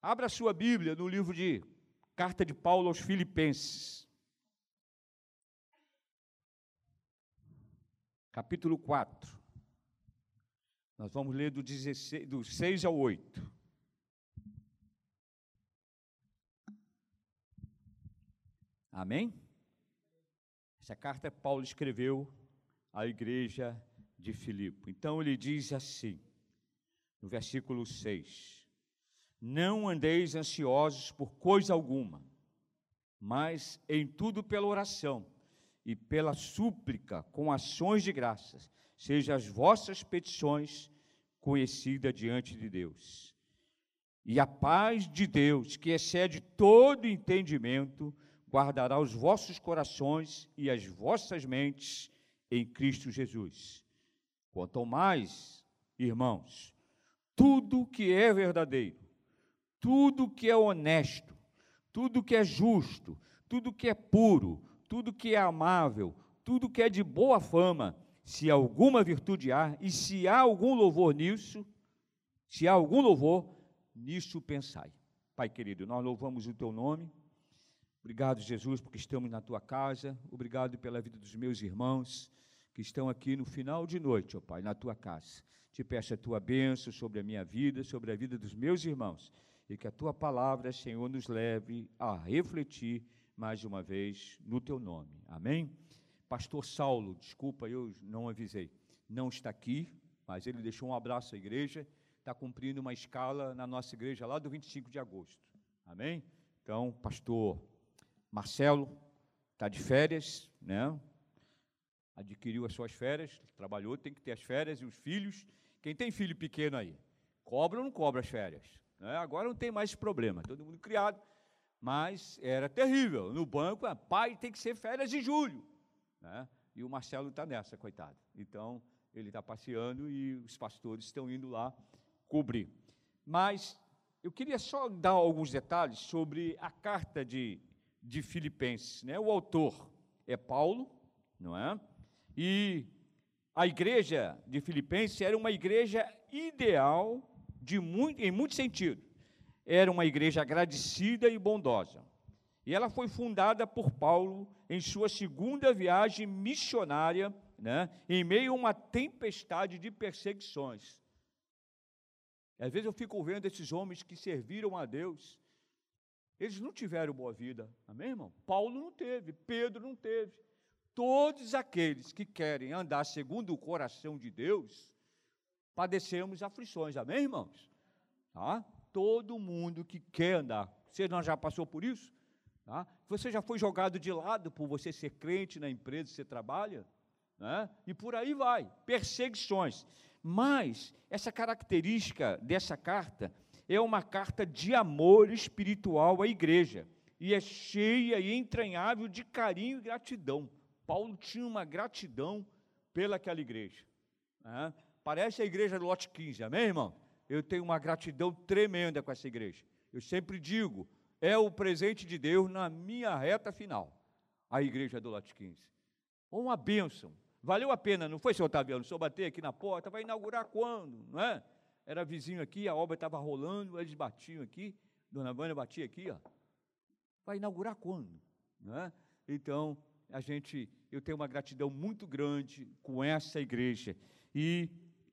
Abra sua Bíblia no livro de Carta de Paulo aos Filipenses. Capítulo 4. Nós vamos ler do, 16, do 6 ao 8. Amém? Essa carta Paulo escreveu à igreja de Filipe. Então ele diz assim, no versículo 6: não andeis ansiosos por coisa alguma, mas em tudo pela oração e pela súplica, com ações de graças, sejam as vossas petições conhecidas diante de Deus. E a paz de Deus, que excede todo entendimento, guardará os vossos corações e as vossas mentes em Cristo Jesus. Quanto mais, irmãos, tudo que é verdadeiro, tudo que é honesto, tudo que é justo, tudo que é puro, tudo que é amável, tudo que é de boa fama, se alguma virtude há, e se há algum louvor nisso, se há algum louvor, nisso pensai. Pai querido, nós louvamos o teu nome. Obrigado, Jesus, porque estamos na tua casa. Obrigado pela vida dos meus irmãos que estão aqui no final de noite, ó Pai, na tua casa. Te peço a tua bênção sobre a minha vida, sobre a vida dos meus irmãos e que a tua palavra, Senhor, nos leve a refletir mais uma vez no teu nome. Amém? Pastor Saulo, desculpa, eu não avisei, não está aqui, mas ele deixou um abraço à igreja, está cumprindo uma escala na nossa igreja lá do 25 de agosto. Amém? Então, pastor Marcelo está de férias, né? Adquiriu as suas férias, trabalhou, tem que ter as férias e os filhos. Quem tem filho pequeno aí? Cobra ou não cobra as férias? Né? Agora não tem mais problema, todo mundo criado. Mas era terrível. No banco, ah, pai tem que ser férias de julho. Né? E o Marcelo está nessa, coitado. Então, ele está passeando e os pastores estão indo lá cobrir. Mas eu queria só dar alguns detalhes sobre a carta de, de Filipenses. Né? O autor é Paulo, não é? E a igreja de Filipenses era uma igreja ideal de muito, em muito sentido. Era uma igreja agradecida e bondosa. E ela foi fundada por Paulo em sua segunda viagem missionária, né, em meio a uma tempestade de perseguições. Às vezes eu fico vendo esses homens que serviram a Deus, eles não tiveram boa vida, amém, irmão? Paulo não teve, Pedro não teve. Todos aqueles que querem andar segundo o coração de Deus, padecemos aflições, amém, irmãos? Tá? Todo mundo que quer andar, você não já passou por isso? Tá? Você já foi jogado de lado por você ser crente na empresa que você trabalha? Né? E por aí vai, perseguições. Mas essa característica dessa carta é uma carta de amor espiritual à igreja e é cheia e entranhável de carinho e gratidão. Paulo tinha uma gratidão pelaquela igreja. Né? Parece a igreja do lote 15, amém, irmão? Eu tenho uma gratidão tremenda com essa igreja. Eu sempre digo, é o presente de Deus na minha reta final, a igreja do lote 15. Uma bênção. Valeu a pena, não foi, senhor Otaviano? Senhor bater aqui na porta, vai inaugurar quando? Não é? Era vizinho aqui, a obra estava rolando, eles batiam aqui, Dona Vânia batia aqui, ó. Vai inaugurar quando? Não é? Então, a gente, eu tenho uma gratidão muito grande com essa igreja. E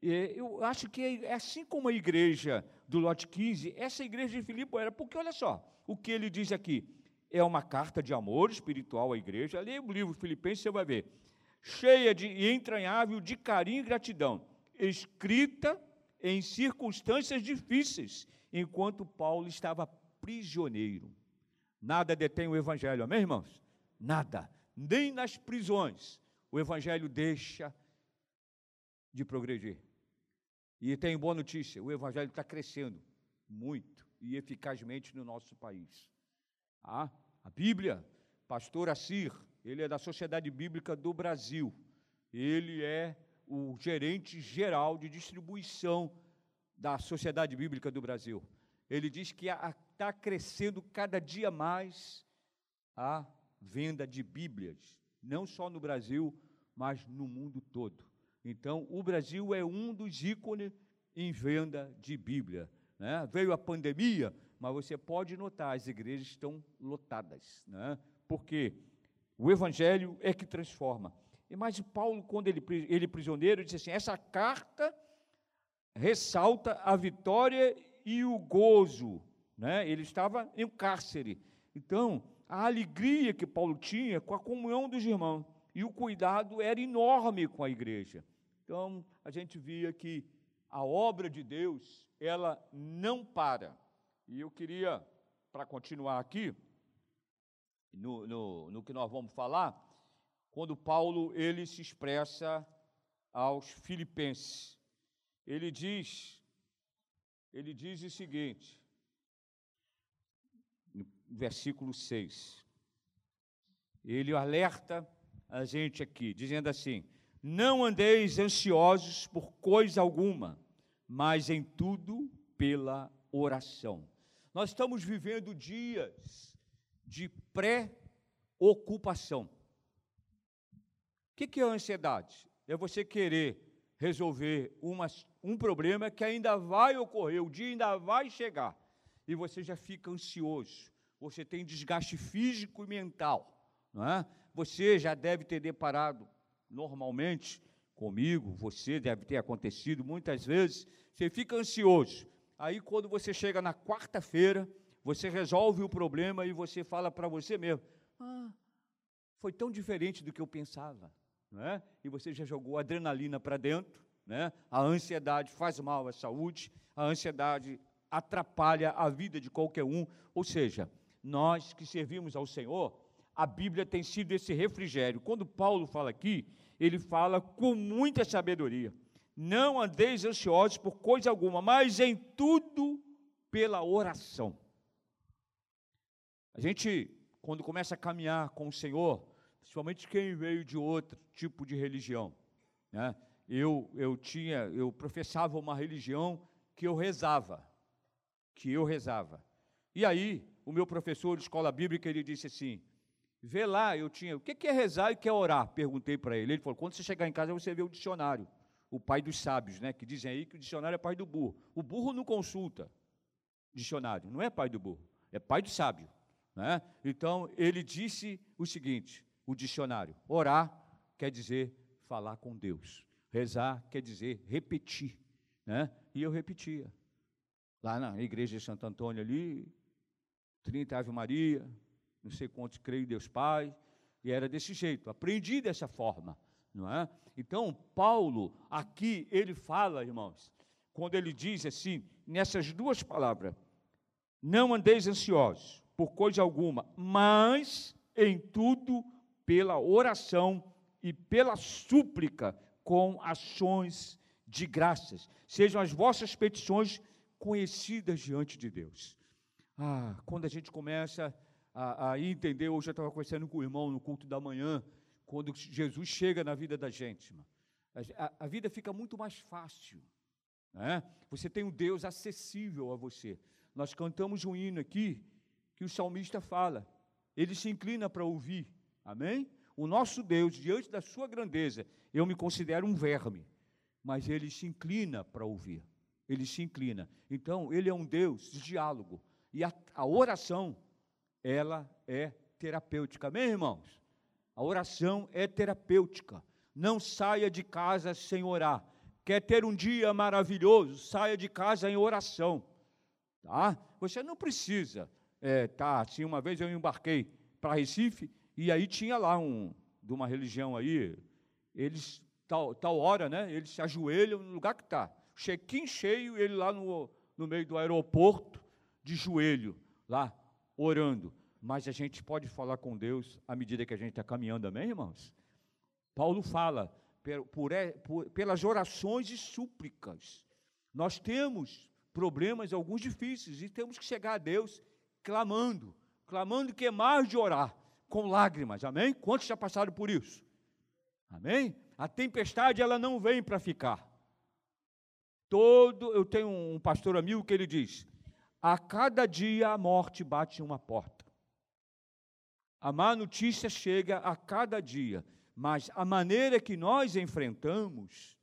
eu acho que é assim como a igreja do lote 15, essa igreja de Filipe era, porque olha só, o que ele diz aqui, é uma carta de amor espiritual à igreja, ali o livro Filipenses você vai ver, cheia de e entranhável de carinho e gratidão, escrita em circunstâncias difíceis, enquanto Paulo estava prisioneiro. Nada detém o evangelho, amém, irmãos? Nada, nem nas prisões o evangelho deixa de progredir. E tem boa notícia: o Evangelho está crescendo muito e eficazmente no nosso país. Ah, a Bíblia, pastor Assir, ele é da Sociedade Bíblica do Brasil. Ele é o gerente geral de distribuição da Sociedade Bíblica do Brasil. Ele diz que está crescendo cada dia mais a venda de Bíblias, não só no Brasil, mas no mundo todo. Então, o Brasil é um dos ícones em venda de Bíblia. né? veio a pandemia, mas você pode notar, as igrejas estão lotadas, né? porque o Evangelho é que transforma. E mas Paulo, quando ele, ele prisioneiro, disse assim: essa carta ressalta a vitória e o gozo. Né? Ele estava em cárcere. Então, a alegria que Paulo tinha com a comunhão dos irmãos e o cuidado era enorme com a igreja. Então, a gente via que a obra de Deus, ela não para. E eu queria, para continuar aqui, no, no, no que nós vamos falar, quando Paulo ele se expressa aos filipenses. Ele diz, ele diz o seguinte, no versículo 6. Ele alerta a gente aqui, dizendo assim: Não andeis ansiosos por coisa alguma, mas em tudo pela oração. Nós estamos vivendo dias de pré-ocupação. O que, é a ansiedade? É você querer resolver uma, um problema que ainda vai ocorrer, o dia ainda vai chegar, e você já fica ansioso, você tem desgaste físico e mental, não é? Você já deve ter deparado normalmente comigo, você deve ter acontecido muitas vezes, você fica ansioso. Aí quando você chega na quarta-feira, você resolve o problema e você fala para você mesmo: "Ah, foi tão diferente do que eu pensava" né? e você já jogou adrenalina para dentro, né? a ansiedade faz mal à saúde, a ansiedade atrapalha a vida de qualquer um, ou seja, nós que servimos ao Senhor, a Bíblia tem sido esse refrigério. Quando Paulo fala aqui, ele fala com muita sabedoria. Não andeis ansiosos por coisa alguma, mas em tudo pela oração. A gente, quando começa a caminhar com o Senhor, principalmente quem veio de outro tipo de religião. Né? Eu, eu tinha, eu professava uma religião que eu rezava, que eu rezava. E aí, o meu professor de escola bíblica, ele disse assim, vê lá, eu tinha, o que é rezar e o que é orar? Perguntei para ele, ele falou, quando você chegar em casa, você vê o dicionário, o pai dos sábios, né, que dizem aí que o dicionário é pai do burro. O burro não consulta dicionário, não é pai do burro, é pai do sábio. Né? Então, ele disse o seguinte, o dicionário. Orar quer dizer falar com Deus. Rezar quer dizer repetir. Né? E eu repetia. Lá na igreja de Santo Antônio ali, 30 Ave Maria, não sei quantos creio em Deus Pai, e era desse jeito. Aprendi dessa forma, não é? Então, Paulo, aqui, ele fala, irmãos, quando ele diz assim, nessas duas palavras, não andeis ansiosos por coisa alguma, mas em tudo pela oração e pela súplica com ações de graças. Sejam as vossas petições conhecidas diante de Deus. Ah, quando a gente começa a, a entender, hoje eu estava conversando com o irmão no culto da manhã, quando Jesus chega na vida da gente, a, a vida fica muito mais fácil. Né? Você tem um Deus acessível a você. Nós cantamos um hino aqui que o salmista fala, ele se inclina para ouvir Amém? O nosso Deus, diante da sua grandeza, eu me considero um verme, mas ele se inclina para ouvir. Ele se inclina. Então, ele é um Deus de diálogo. E a, a oração, ela é terapêutica. Amém, irmãos? A oração é terapêutica. Não saia de casa sem orar. Quer ter um dia maravilhoso? Saia de casa em oração. Tá? Você não precisa. É, tá, assim, uma vez eu embarquei para Recife e aí tinha lá um, de uma religião aí, eles, tal, tal hora, né, eles se ajoelham no lugar que está. Check-in cheio, ele lá no, no meio do aeroporto, de joelho, lá, orando. Mas a gente pode falar com Deus à medida que a gente está caminhando, amém, irmãos? Paulo fala, por, por, por, pelas orações e súplicas. Nós temos problemas, alguns difíceis, e temos que chegar a Deus clamando, clamando que é mais de orar com lágrimas, amém? Quantos já passaram por isso? Amém? A tempestade ela não vem para ficar. Todo, eu tenho um pastor amigo que ele diz: a cada dia a morte bate uma porta. A má notícia chega a cada dia, mas a maneira que nós enfrentamos,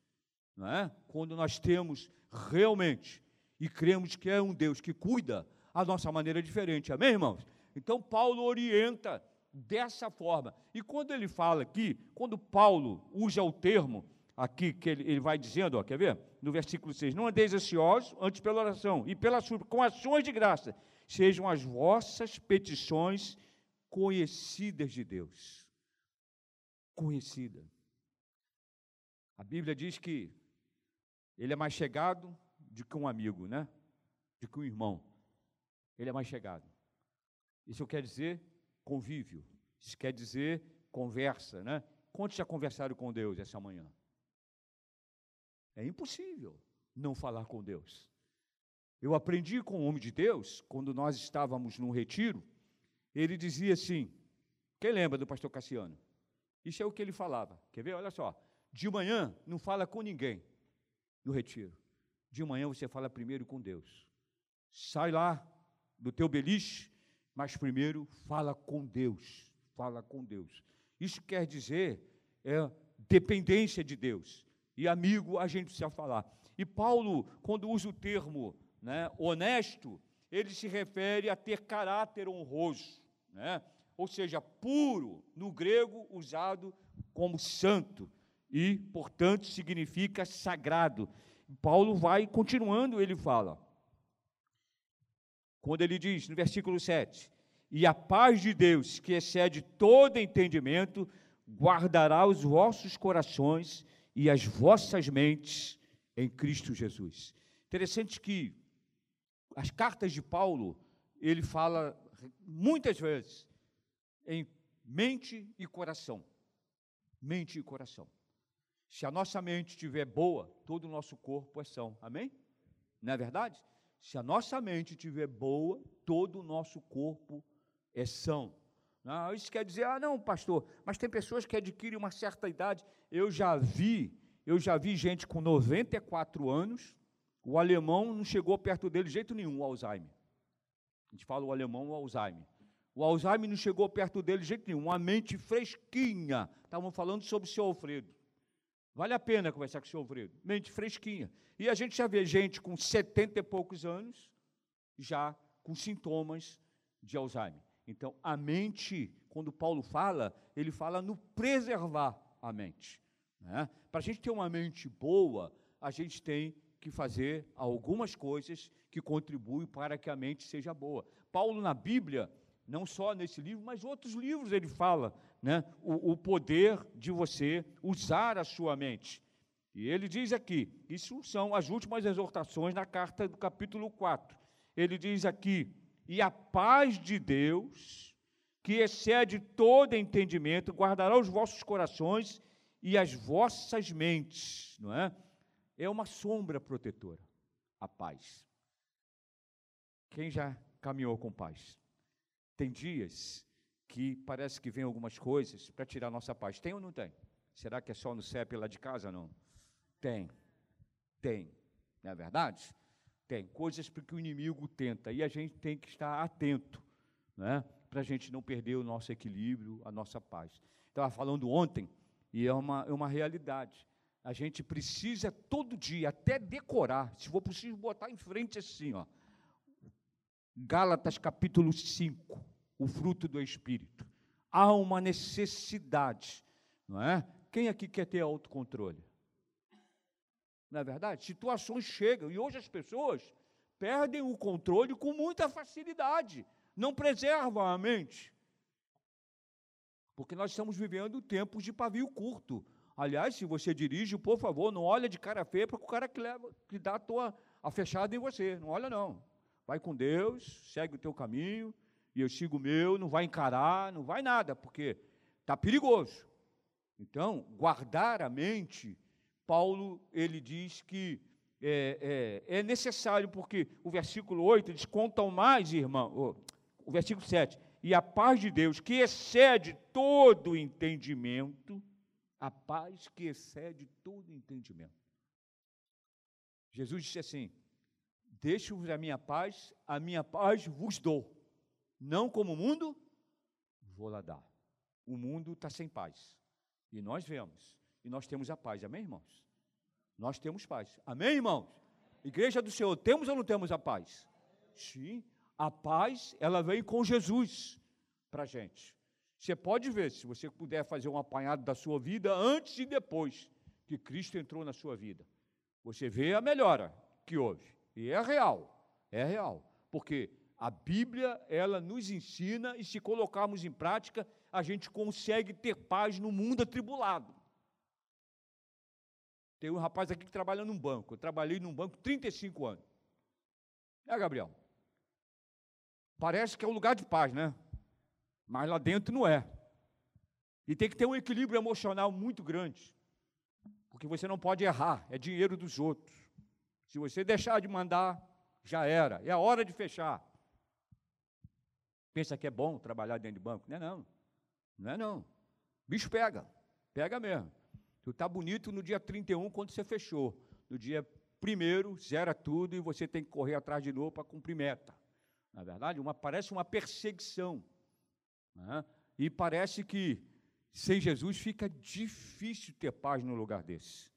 não é? quando nós temos realmente e cremos que é um Deus que cuida a nossa maneira diferente. Amém, irmãos? Então, Paulo orienta dessa forma. E quando ele fala aqui, quando Paulo usa o termo aqui, que ele, ele vai dizendo, ó, quer ver? No versículo 6, não andeis ansiosos, antes pela oração e pela súplica, com ações de graça, sejam as vossas petições conhecidas de Deus. Conhecida. A Bíblia diz que ele é mais chegado do que um amigo, né? Do que um irmão. Ele é mais chegado. Isso quer dizer convívio. Isso quer dizer conversa, né? Quantos já conversaram com Deus essa manhã? É impossível não falar com Deus. Eu aprendi com o homem de Deus, quando nós estávamos num retiro, ele dizia assim: quem lembra do pastor Cassiano? Isso é o que ele falava. Quer ver? Olha só. De manhã não fala com ninguém no retiro. De manhã você fala primeiro com Deus. Sai lá do teu beliche, mas primeiro fala com Deus. Fala com Deus. Isso quer dizer é dependência de Deus. E amigo, a gente precisa falar. E Paulo, quando usa o termo né, honesto, ele se refere a ter caráter honroso, né? ou seja, puro, no grego usado como santo, e, portanto, significa sagrado. Paulo vai continuando, ele fala, quando ele diz no versículo 7: E a paz de Deus, que excede todo entendimento, guardará os vossos corações e as vossas mentes em Cristo Jesus. Interessante que as cartas de Paulo, ele fala muitas vezes em mente e coração. Mente e coração. Se a nossa mente estiver boa, todo o nosso corpo é são. Amém? Não é verdade? Se a nossa mente estiver boa, todo o nosso corpo é são. Não, isso quer dizer, ah, não, pastor, mas tem pessoas que adquirem uma certa idade. Eu já vi, eu já vi gente com 94 anos, o alemão não chegou perto dele de jeito nenhum, o Alzheimer. A gente fala o alemão, o Alzheimer. O Alzheimer não chegou perto dele de jeito nenhum, uma mente fresquinha. Estavam falando sobre o seu Alfredo. Vale a pena conversar com o seu Alfredo. Mente fresquinha. E a gente já vê gente com 70 e poucos anos, já com sintomas de Alzheimer. Então, a mente, quando Paulo fala, ele fala no preservar a mente. Né? Para a gente ter uma mente boa, a gente tem que fazer algumas coisas que contribuem para que a mente seja boa. Paulo, na Bíblia, não só nesse livro, mas outros livros ele fala né, o, o poder de você usar a sua mente. E ele diz aqui, isso são as últimas exortações na carta do capítulo 4. Ele diz aqui: e a paz de Deus, que excede todo entendimento, guardará os vossos corações e as vossas mentes, não é? É uma sombra protetora, a paz. Quem já caminhou com paz? Tem dias que parece que vem algumas coisas para tirar nossa paz. Tem ou não tem? Será que é só no CEP lá de casa? Não. Tem. Tem. Não é verdade? Tem coisas porque o inimigo tenta e a gente tem que estar atento, né? para a gente não perder o nosso equilíbrio, a nossa paz. Estava falando ontem, e é uma, é uma realidade. A gente precisa todo dia, até decorar, se for possível, botar em frente assim, ó. Gálatas capítulo 5, o fruto do Espírito. Há uma necessidade, não é? Quem aqui quer ter autocontrole? Não é verdade? Situações chegam e hoje as pessoas perdem o controle com muita facilidade, não preservam a mente. Porque nós estamos vivendo tempos de pavio curto. Aliás, se você dirige, por favor, não olha de cara feia para o cara que, leva, que dá a, tua, a fechada em você. Não olha, não. Vai com Deus, segue o teu caminho, e eu sigo o meu, não vai encarar, não vai nada, porque está perigoso. Então, guardar a mente Paulo ele diz que é, é, é, necessário, porque o versículo 8 diz: contam mais, irmão, o versículo 7, e a paz de Deus, que excede todo entendimento, a paz que excede todo entendimento. Jesus disse assim: Deixo-vos a minha paz, a minha paz vos dou, não como o mundo vou lá dar. O mundo está sem paz, e nós vemos, e nós temos a paz, amém, irmãos? Nós temos paz. Amém, irmãos? Igreja do Senhor, temos ou não temos a paz? Sim, a paz, ela vem com Jesus para a gente. Você pode ver, se você puder fazer um apanhado da sua vida antes e depois que Cristo entrou na sua vida. Você vê a melhora que houve. E é real, é real. Porque a Bíblia, ela nos ensina e se colocarmos em prática, a gente consegue ter paz no mundo atribulado. Tem um rapaz aqui que trabalha num banco. Eu trabalhei num banco 35 anos. É, Gabriel? Parece que é um lugar de paz, né? Mas lá dentro não é. E tem que ter um equilíbrio emocional muito grande. Porque você não pode errar, é dinheiro dos outros. Se você deixar de mandar, já era. É a hora de fechar. Pensa que é bom trabalhar dentro de banco? Não é não. Não é não. Bicho pega. Pega mesmo. Tu está bonito no dia 31 quando você fechou. No dia primeiro, zera tudo e você tem que correr atrás de novo para cumprir meta. Na verdade, uma, parece uma perseguição. Né? E parece que sem Jesus fica difícil ter paz no lugar desse.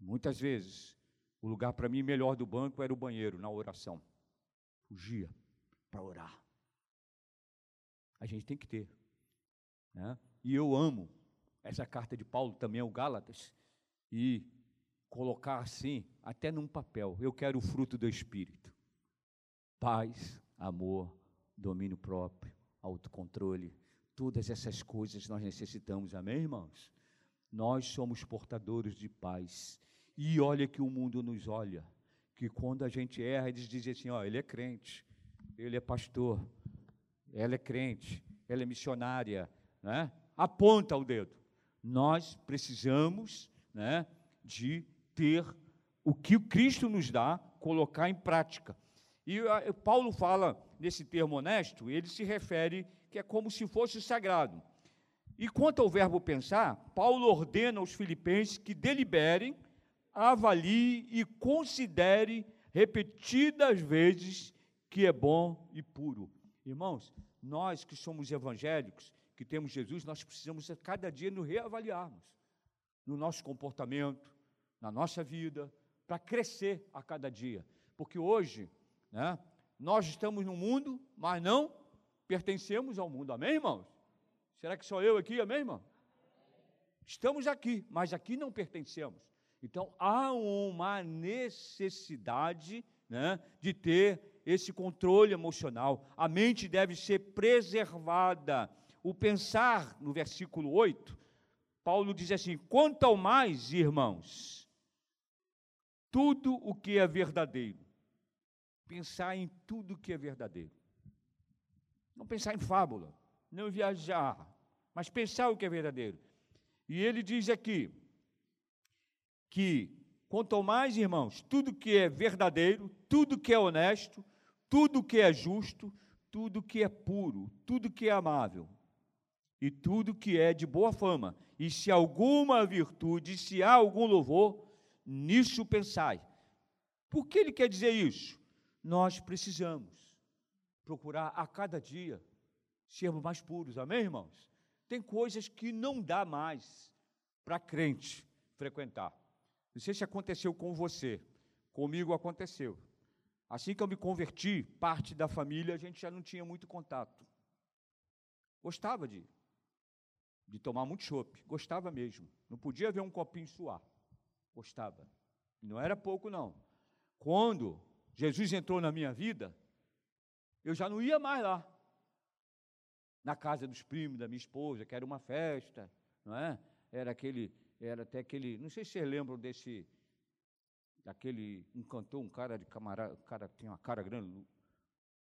Muitas vezes, o lugar para mim melhor do banco era o banheiro, na oração. Fugia para orar. A gente tem que ter. Né? E eu amo essa carta de Paulo também ao Gálatas e colocar assim, até num papel. Eu quero o fruto do Espírito: paz, amor, domínio próprio, autocontrole. Todas essas coisas nós necessitamos, amém, irmãos? Nós somos portadores de paz. E olha que o mundo nos olha, que quando a gente erra, eles dizem assim: ó, ele é crente, ele é pastor, ela é crente, ela é missionária, né? aponta o dedo nós precisamos né, de ter o que Cristo nos dá, colocar em prática. E a, Paulo fala nesse termo honesto, ele se refere que é como se fosse sagrado. E quanto ao verbo pensar, Paulo ordena aos filipenses que deliberem, avaliem e considere repetidas vezes que é bom e puro. Irmãos, nós que somos evangélicos, que temos Jesus, nós precisamos a cada dia nos reavaliarmos no nosso comportamento, na nossa vida, para crescer a cada dia. Porque hoje, né, nós estamos no mundo, mas não pertencemos ao mundo. Amém, irmãos? Será que sou eu aqui? Amém, irmão? Estamos aqui, mas aqui não pertencemos. Então há uma necessidade né, de ter esse controle emocional. A mente deve ser preservada o pensar no versículo 8, Paulo diz assim: quanto ao mais, irmãos, tudo o que é verdadeiro, pensar em tudo o que é verdadeiro. Não pensar em fábula, não viajar, mas pensar o que é verdadeiro. E ele diz aqui que quanto ao mais, irmãos, tudo que é verdadeiro, tudo que é honesto, tudo que é justo, tudo que é puro, tudo que é amável, e tudo que é de boa fama, e se alguma virtude, se há algum louvor, nisso pensai. Por que ele quer dizer isso? Nós precisamos procurar a cada dia sermos mais puros, amém, irmãos? Tem coisas que não dá mais para crente frequentar. Não sei se aconteceu com você, comigo aconteceu. Assim que eu me converti, parte da família a gente já não tinha muito contato. Gostava de de tomar muito chopp. Gostava mesmo. Não podia ver um copinho suar. Gostava. E não era pouco, não. Quando Jesus entrou na minha vida, eu já não ia mais lá. Na casa dos primos da minha esposa, que era uma festa, não é? Era aquele, era até aquele, não sei se vocês lembram desse, daquele, um cantor, um cara de camarada, um cara que tinha uma cara grande,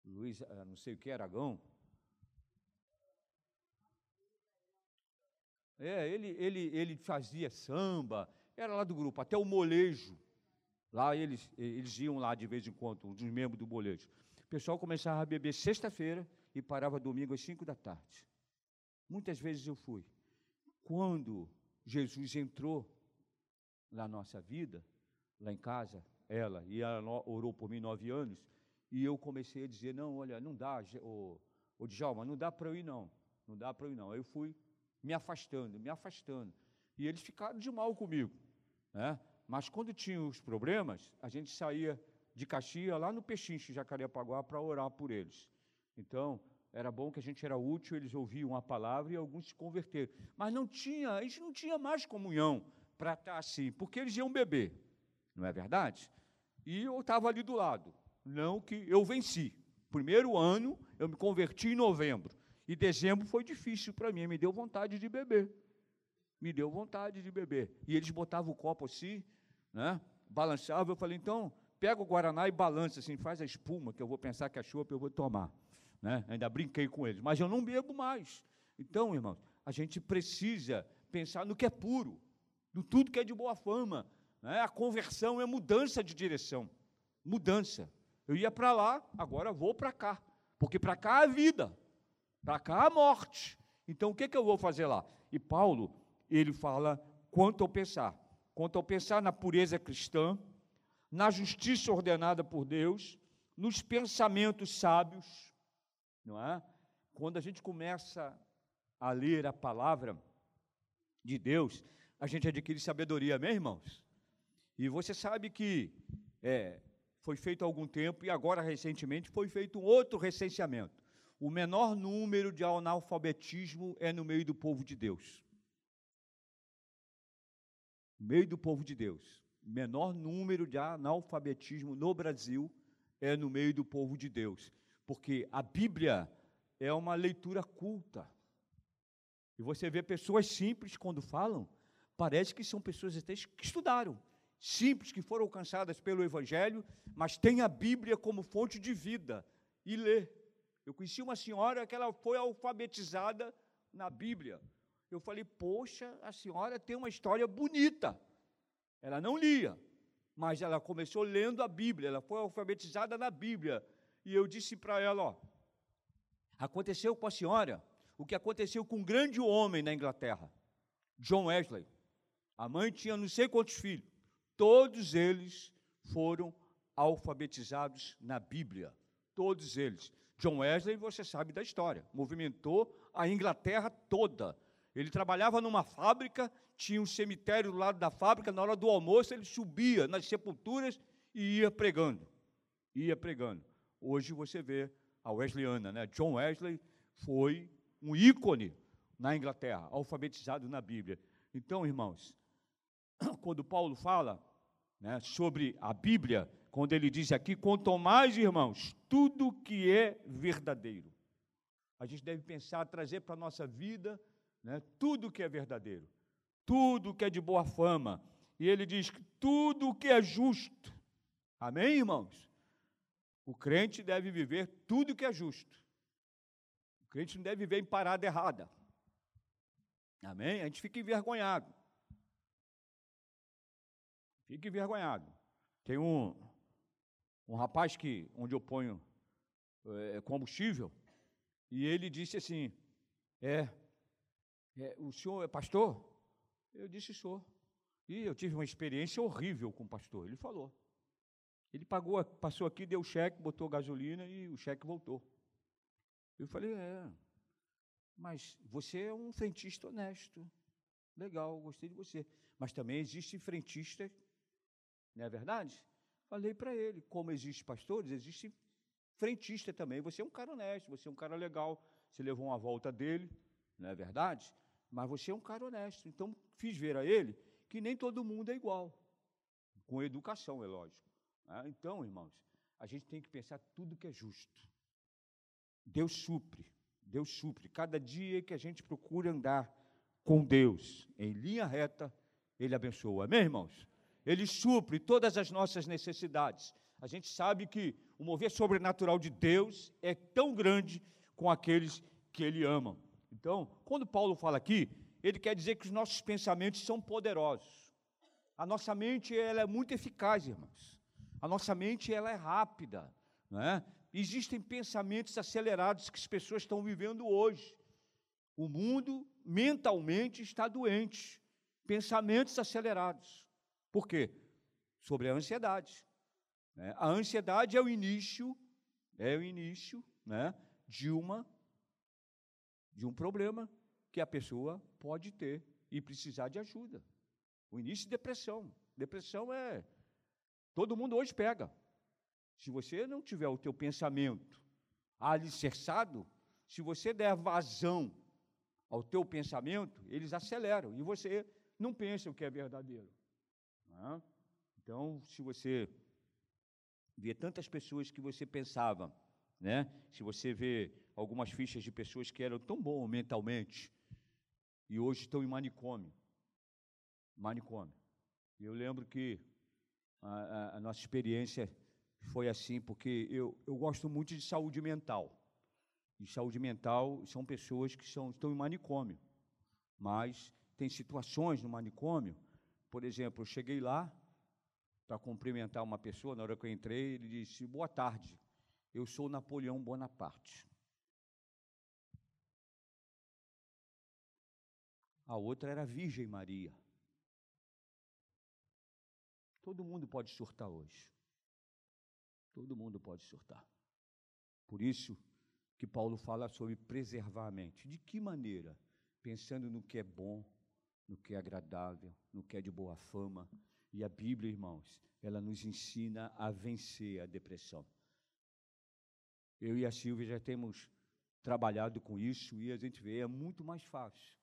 Luiz, eh, não sei o que, Aragão, É, ele, ele, ele fazia samba, era lá do grupo, até o molejo. Lá eles, eles iam lá de vez em quando, um dos membros do molejo. O pessoal começava a beber sexta-feira e parava domingo às cinco da tarde. Muitas vezes eu fui. Quando Jesus entrou na nossa vida, lá em casa, ela, e ela orou por mim nove anos, e eu comecei a dizer, não, olha, não dá, o, Djalma, não dá para eu ir não, não dá para eu ir não. Aí eu fui me afastando, me afastando. E eles ficaram de mal comigo. Né? Mas quando tinha os problemas, a gente saía de Caxias lá no Pechinche, Jacarepaguá, para orar por eles. Então, era bom que a gente era útil, eles ouviam a palavra e alguns se converteram. Mas não tinha, a gente não tinha mais comunhão para estar assim, porque eles iam beber, não é verdade? E eu estava ali do lado. Não que eu venci. Primeiro ano, eu me converti em novembro. E dezembro foi difícil para mim, me deu vontade de beber. Me deu vontade de beber. E eles botavam o copo assim, né? Balançava, eu falei, então, pega o Guaraná e balança assim, faz a espuma, que eu vou pensar que a chuva eu vou tomar. Né? Ainda brinquei com eles, mas eu não bebo mais. Então, irmãos, a gente precisa pensar no que é puro, no tudo que é de boa fama. Né? A conversão é mudança de direção. Mudança. Eu ia para lá, agora vou para cá. Porque para cá é vida, para cá é morte. Então o que, que eu vou fazer lá? E Paulo, ele fala quanto ao pensar. Quanto ao pensar na pureza cristã, na justiça ordenada por Deus, nos pensamentos sábios, não é? Quando a gente começa a ler a palavra de Deus, a gente adquire sabedoria, amém, irmãos? E você sabe que é, foi feito há algum tempo e agora recentemente foi feito um outro recenseamento. O menor número de analfabetismo é no meio do povo de Deus. No meio do povo de Deus. O menor número de analfabetismo no Brasil é no meio do povo de Deus porque a Bíblia é uma leitura culta. E você vê pessoas simples quando falam, parece que são pessoas até que estudaram, simples, que foram alcançadas pelo Evangelho, mas têm a Bíblia como fonte de vida e lê. Eu conheci uma senhora que ela foi alfabetizada na Bíblia. Eu falei, poxa, a senhora tem uma história bonita. Ela não lia, mas ela começou lendo a Bíblia, ela foi alfabetizada na Bíblia. E eu disse para ela: ó, aconteceu com a senhora o que aconteceu com um grande homem na Inglaterra, John Wesley. A mãe tinha não sei quantos filhos, todos eles foram alfabetizados na Bíblia, todos eles. John Wesley, você sabe da história, movimentou a Inglaterra toda. Ele trabalhava numa fábrica, tinha um cemitério do lado da fábrica, na hora do almoço ele subia nas sepulturas e ia pregando. Ia pregando. Hoje você vê a Wesleyana, né? John Wesley foi um ícone na Inglaterra, alfabetizado na Bíblia. Então, irmãos, quando Paulo fala né, sobre a Bíblia, quando ele diz aqui, quanto mais, irmãos, tudo que é verdadeiro. A gente deve pensar, trazer para a nossa vida né, tudo que é verdadeiro, tudo que é de boa fama. E ele diz que tudo que é justo. Amém, irmãos? O crente deve viver tudo que é justo. O crente não deve viver em parada errada. Amém? A gente fica envergonhado. Fica envergonhado. Tem um, um rapaz que, onde eu ponho é, combustível, e ele disse assim: é, é, o senhor é pastor? Eu disse, sou. E eu tive uma experiência horrível com o pastor. Ele falou. Ele pagou, passou aqui, deu cheque, botou gasolina e o cheque voltou. Eu falei, é, mas você é um frentista honesto. Legal, gostei de você. Mas também existe frentista, não é verdade? Falei para ele, como existe pastores, existe frentista também. Você é um cara honesto, você é um cara legal, você levou uma volta dele, não é verdade? Mas você é um cara honesto. Então, fiz ver a ele que nem todo mundo é igual. Com educação, é lógico. Ah, então, irmãos, a gente tem que pensar tudo que é justo. Deus supre, Deus supre. Cada dia que a gente procura andar com Deus em linha reta, Ele abençoa. Amém, irmãos? Ele supre todas as nossas necessidades. A gente sabe que o mover sobrenatural de Deus é tão grande com aqueles que Ele ama. Então, quando Paulo fala aqui, ele quer dizer que os nossos pensamentos são poderosos. A nossa mente ela é muito eficaz, irmãos. A nossa mente ela é rápida, não é? Existem pensamentos acelerados que as pessoas estão vivendo hoje. O mundo mentalmente está doente. Pensamentos acelerados. Por quê? Sobre a ansiedade. Né? A ansiedade é o início, é o início né, de uma de um problema que a pessoa pode ter e precisar de ajuda. O início de depressão. Depressão é. Todo mundo hoje pega. Se você não tiver o teu pensamento alicerçado, se você der vazão ao teu pensamento, eles aceleram e você não pensa o que é verdadeiro. É? Então, se você vê tantas pessoas que você pensava, né? Se você vê algumas fichas de pessoas que eram tão bom mentalmente e hoje estão em manicômio, manicômio. Eu lembro que a, a, a nossa experiência foi assim, porque eu, eu gosto muito de saúde mental. E saúde mental são pessoas que são, estão em manicômio. Mas tem situações no manicômio, por exemplo, eu cheguei lá para cumprimentar uma pessoa, na hora que eu entrei, ele disse: Boa tarde, eu sou Napoleão Bonaparte. A outra era Virgem Maria. Todo mundo pode surtar hoje. Todo mundo pode surtar. Por isso que Paulo fala sobre preservar a mente. De que maneira? Pensando no que é bom, no que é agradável, no que é de boa fama. E a Bíblia, irmãos, ela nos ensina a vencer a depressão. Eu e a Silvia já temos trabalhado com isso e a gente vê, é muito mais fácil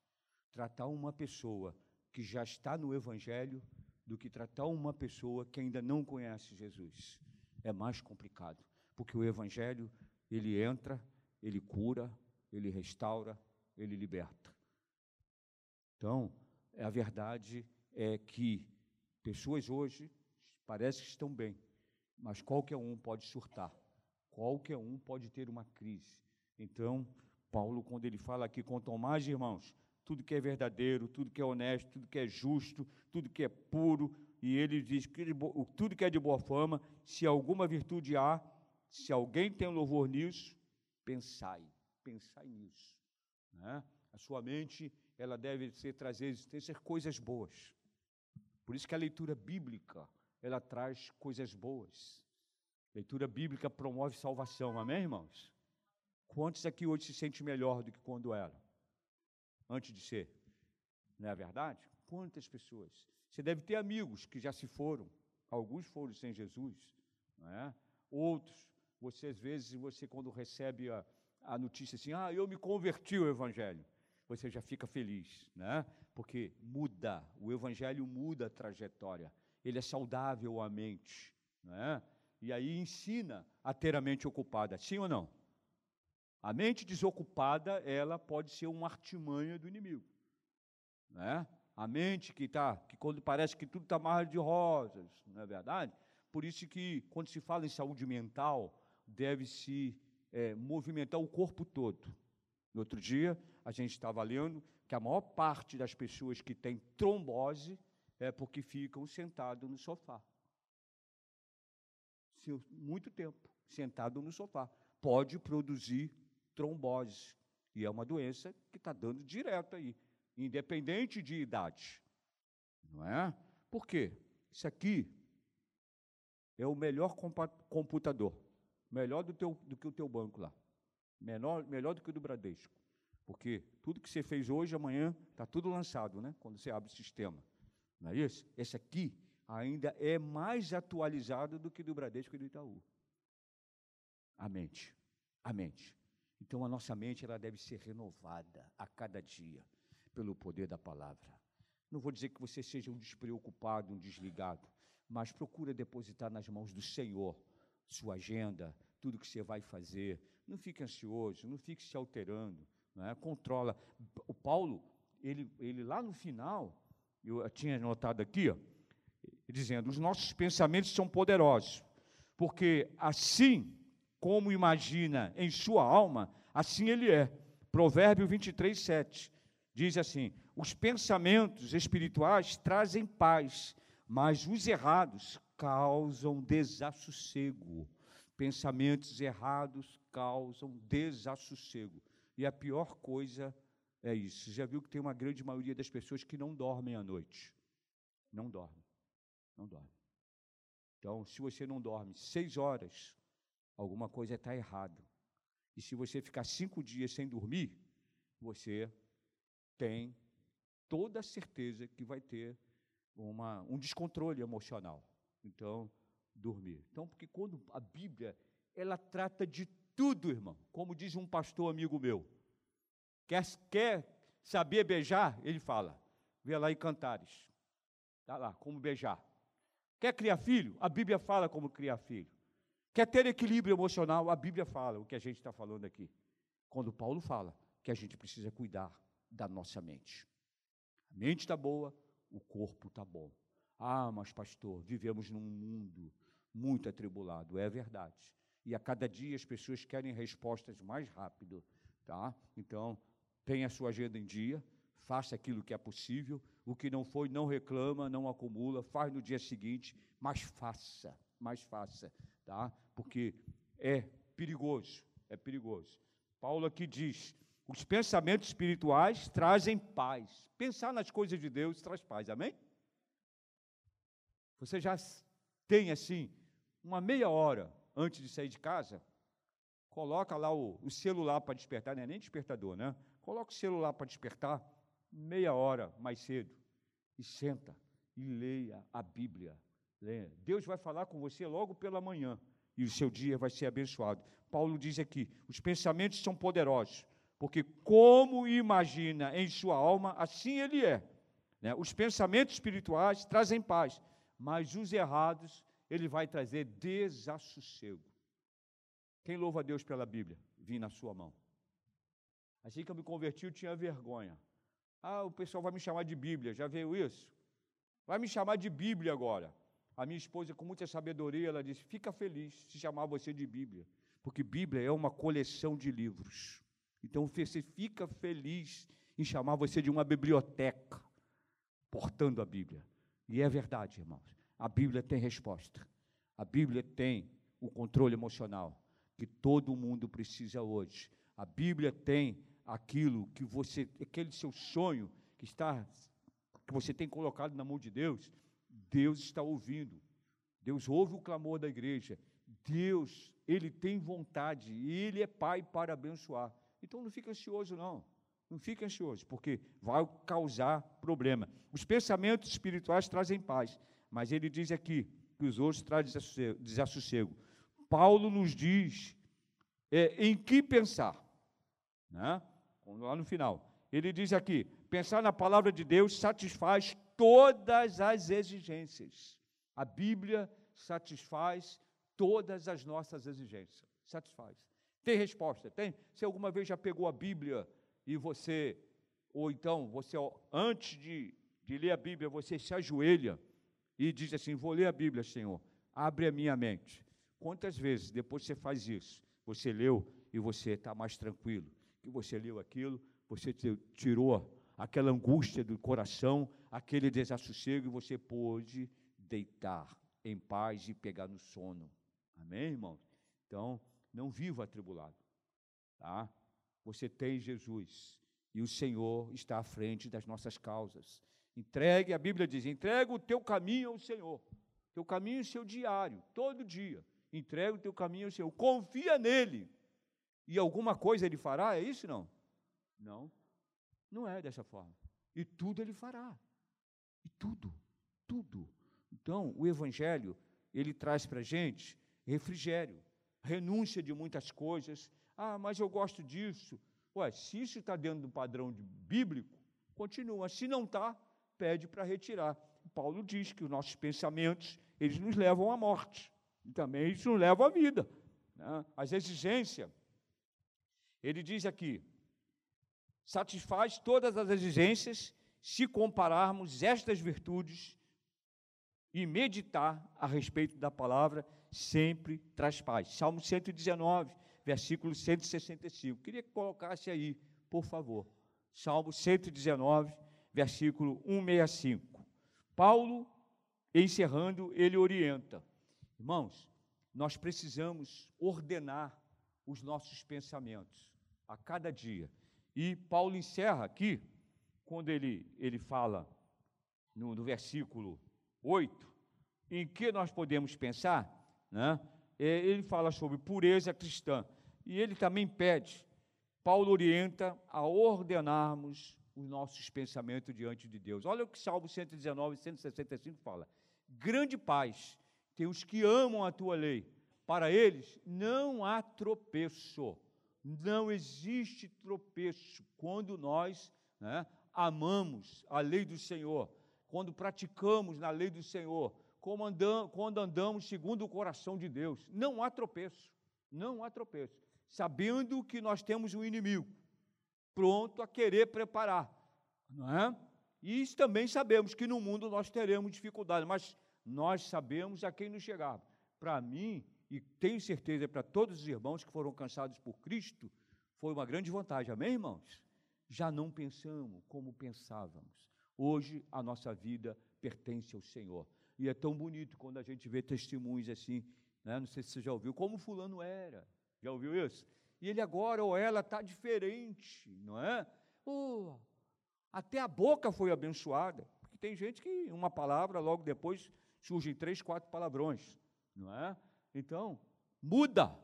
tratar uma pessoa que já está no Evangelho do que tratar uma pessoa que ainda não conhece Jesus. É mais complicado, porque o Evangelho, ele entra, ele cura, ele restaura, ele liberta. Então, a verdade é que pessoas hoje parece que estão bem, mas qualquer um pode surtar, qualquer um pode ter uma crise. Então, Paulo, quando ele fala aqui, quanto mais, irmãos, tudo que é verdadeiro, tudo que é honesto, tudo que é justo, tudo que é puro, e ele diz que tudo que é de boa fama, se alguma virtude há, se alguém tem louvor nisso, pensai, pensai nisso. Né? A sua mente, ela deve ser trazer ser coisas boas. Por isso que a leitura bíblica, ela traz coisas boas. Leitura bíblica promove salvação, amém, irmãos? Quantos aqui hoje se sente melhor do que quando era? Antes de ser. Não é verdade? Quantas pessoas? Você deve ter amigos que já se foram, alguns foram sem Jesus, não é? outros, você às vezes, você quando recebe a, a notícia assim, ah, eu me converti ao Evangelho, você já fica feliz, né? porque muda, o Evangelho muda a trajetória, ele é saudável à mente, né? e aí ensina a ter a mente ocupada, sim ou não? A mente desocupada, ela pode ser uma artimanha do inimigo. Né? A mente que está, que quando parece que tudo está mais de rosas, não é verdade? Por isso que quando se fala em saúde mental, deve-se é, movimentar o corpo todo. No outro dia, a gente estava lendo que a maior parte das pessoas que têm trombose é porque ficam sentados no sofá. Muito tempo sentado no sofá. Pode produzir trombose. E é uma doença que está dando direto aí, independente de idade. Não é? Por quê? Isso aqui é o melhor computador, melhor do, teu, do que o teu banco lá, menor, melhor do que o do Bradesco. Porque tudo que você fez hoje, amanhã, está tudo lançado, né? quando você abre o sistema. Não é isso? Esse aqui ainda é mais atualizado do que do Bradesco e do Itaú. A mente. A mente. Então a nossa mente ela deve ser renovada a cada dia pelo poder da palavra. Não vou dizer que você seja um despreocupado, um desligado, mas procura depositar nas mãos do Senhor sua agenda, tudo que você vai fazer. Não fique ansioso, não fique se alterando, é? controla. O Paulo, ele, ele lá no final, eu tinha anotado aqui, ó, dizendo: os nossos pensamentos são poderosos, porque assim como imagina em sua alma, assim ele é. Provérbio 23, 7 diz assim: os pensamentos espirituais trazem paz, mas os errados causam desassossego. Pensamentos errados causam desassossego. E a pior coisa é isso. Você já viu que tem uma grande maioria das pessoas que não dormem à noite? Não dormem. Não dormem. Então, se você não dorme seis horas, alguma coisa está errada. E se você ficar cinco dias sem dormir, você tem toda a certeza que vai ter uma, um descontrole emocional. Então, dormir. Então, porque quando a Bíblia, ela trata de tudo, irmão. Como diz um pastor amigo meu. Quer, quer saber beijar? Ele fala. Vê lá em Cantares. Está lá, como beijar. Quer criar filho? A Bíblia fala como criar filho. Quer ter equilíbrio emocional? A Bíblia fala o que a gente está falando aqui. Quando Paulo fala que a gente precisa cuidar da nossa mente. A mente está boa, o corpo está bom. Ah, mas pastor, vivemos num mundo muito atribulado. É verdade. E a cada dia as pessoas querem respostas mais rápido, tá? Então, tenha a sua agenda em dia, faça aquilo que é possível, o que não foi, não reclama, não acumula, faz no dia seguinte, mas faça, mas faça, tá? Porque é perigoso, é perigoso. Paulo aqui diz: os pensamentos espirituais trazem paz. Pensar nas coisas de Deus traz paz, amém? Você já tem assim, uma meia hora antes de sair de casa, coloca lá o, o celular para despertar, não é nem despertador, né? Coloca o celular para despertar meia hora mais cedo e senta e leia a Bíblia. Leia. Deus vai falar com você logo pela manhã e o seu dia vai ser abençoado. Paulo diz aqui: os pensamentos são poderosos, porque como imagina em sua alma, assim ele é. Né? Os pensamentos espirituais trazem paz, mas os errados ele vai trazer desassossego. Quem louva a Deus pela Bíblia? Vim na sua mão. Assim que eu me converti, eu tinha vergonha. Ah, o pessoal vai me chamar de Bíblia, já veio isso? Vai me chamar de Bíblia agora. A minha esposa, com muita sabedoria, ela disse: fica feliz se chamar você de Bíblia, porque Bíblia é uma coleção de livros. Então você fica feliz em chamar você de uma biblioteca, portando a Bíblia. E é verdade, irmãos. A Bíblia tem resposta. A Bíblia tem o controle emocional que todo mundo precisa hoje. A Bíblia tem aquilo que você, aquele seu sonho que está que você tem colocado na mão de Deus, Deus está ouvindo. Deus ouve o clamor da igreja. Deus, ele tem vontade e ele é pai para abençoar. Então não fique ansioso não. Não fique ansioso, porque vai causar problema. Os pensamentos espirituais trazem paz, mas ele diz aqui que os outros trazem desassossego. Paulo nos diz é, em que pensar. Né? Lá no final. Ele diz aqui: pensar na palavra de Deus satisfaz todas as exigências. A Bíblia satisfaz todas as nossas exigências. Satisfaz. Tem resposta? Tem? Se alguma vez já pegou a Bíblia e você, ou então você, antes de, de ler a Bíblia, você se ajoelha e diz assim: Vou ler a Bíblia, Senhor, abre a minha mente. Quantas vezes depois você faz isso? Você leu e você está mais tranquilo. Que você leu aquilo, você tirou aquela angústia do coração, aquele desassossego e você pôde deitar em paz e pegar no sono. Amém, irmão? Então, não viva atribulado. Tá? Você tem Jesus e o Senhor está à frente das nossas causas. Entregue, a Bíblia diz: entrega o teu caminho ao Senhor. Teu caminho seu diário, todo dia. Entrega o teu caminho ao Senhor. Confia nele. E alguma coisa ele fará? É isso não? Não. Não é dessa forma. E tudo ele fará. E tudo, tudo. Então, o Evangelho, ele traz para a gente refrigério, renúncia de muitas coisas. Ah, mas eu gosto disso. Ué, se isso está dentro do padrão bíblico, continua. Se não está, pede para retirar. Paulo diz que os nossos pensamentos, eles nos levam à morte. E também eles nos levam à vida. Né? As exigências. Ele diz aqui, satisfaz todas as exigências se compararmos estas virtudes e meditar a respeito da palavra sempre traz paz. Salmo 119, versículo 165. Queria que colocasse aí, por favor. Salmo 119, versículo 165. Paulo, encerrando, ele orienta. Irmãos, nós precisamos ordenar os nossos pensamentos a cada dia. E Paulo encerra aqui, quando ele, ele fala no, no versículo 8, em que nós podemos pensar, né? É, ele fala sobre pureza cristã. E ele também pede, Paulo orienta a ordenarmos os nossos pensamentos diante de Deus. Olha o que Salmo 119, 165 fala. Grande paz tem os que amam a tua lei. Para eles não há tropeço. Não existe tropeço quando nós né, amamos a lei do Senhor, quando praticamos na lei do Senhor, quando andamos segundo o coração de Deus. Não há tropeço. Não há tropeço. Sabendo que nós temos um inimigo pronto a querer preparar, não é? E também sabemos que no mundo nós teremos dificuldades, mas nós sabemos a quem nos chegar. Para mim, e tenho certeza para todos os irmãos que foram cansados por Cristo, foi uma grande vantagem, amém, irmãos? Já não pensamos como pensávamos. Hoje a nossa vida pertence ao Senhor. E é tão bonito quando a gente vê testemunhos assim, né? não sei se você já ouviu, como fulano era. Já ouviu isso? E ele agora ou ela está diferente, não é? Oh, até a boca foi abençoada. Porque tem gente que uma palavra, logo depois surgem três, quatro palavrões, não é? Então, muda,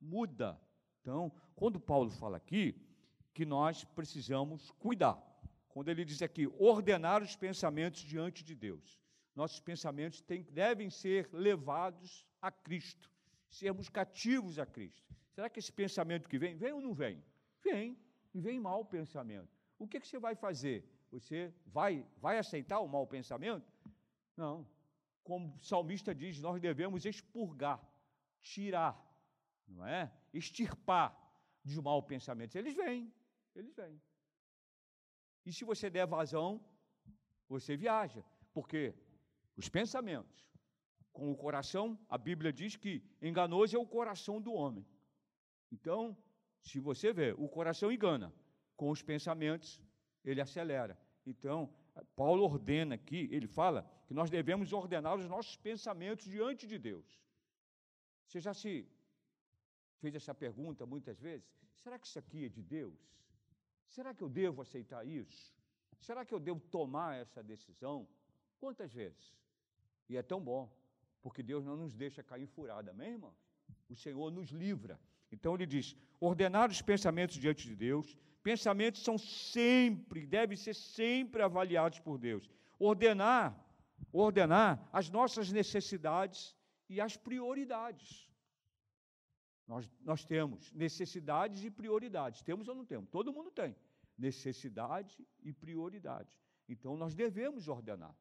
muda. Então, quando Paulo fala aqui que nós precisamos cuidar, quando ele diz aqui, ordenar os pensamentos diante de Deus, nossos pensamentos têm, devem ser levados a Cristo, sermos cativos a Cristo. Será que esse pensamento que vem, vem ou não vem? Vem, e vem mau pensamento. O que, que você vai fazer? Você vai, vai aceitar o mau pensamento? Não. Como o salmista diz, nós devemos expurgar, tirar, não é? Extirpar de mau pensamento. Eles vêm, eles vêm. E se você der vazão, você viaja, porque os pensamentos com o coração, a Bíblia diz que enganoso é o coração do homem. Então, se você vê, o coração engana, com os pensamentos ele acelera. Então, Paulo ordena aqui, ele fala que nós devemos ordenar os nossos pensamentos diante de Deus. Você já se fez essa pergunta muitas vezes? Será que isso aqui é de Deus? Será que eu devo aceitar isso? Será que eu devo tomar essa decisão? Quantas vezes? E é tão bom, porque Deus não nos deixa cair em furada, amém, irmãos? O Senhor nos livra. Então ele diz: ordenar os pensamentos diante de Deus. Pensamentos são sempre, devem ser sempre avaliados por Deus. Ordenar, ordenar as nossas necessidades e as prioridades. Nós, nós temos necessidades e prioridades. Temos ou não temos? Todo mundo tem. Necessidade e prioridade. Então nós devemos ordenar.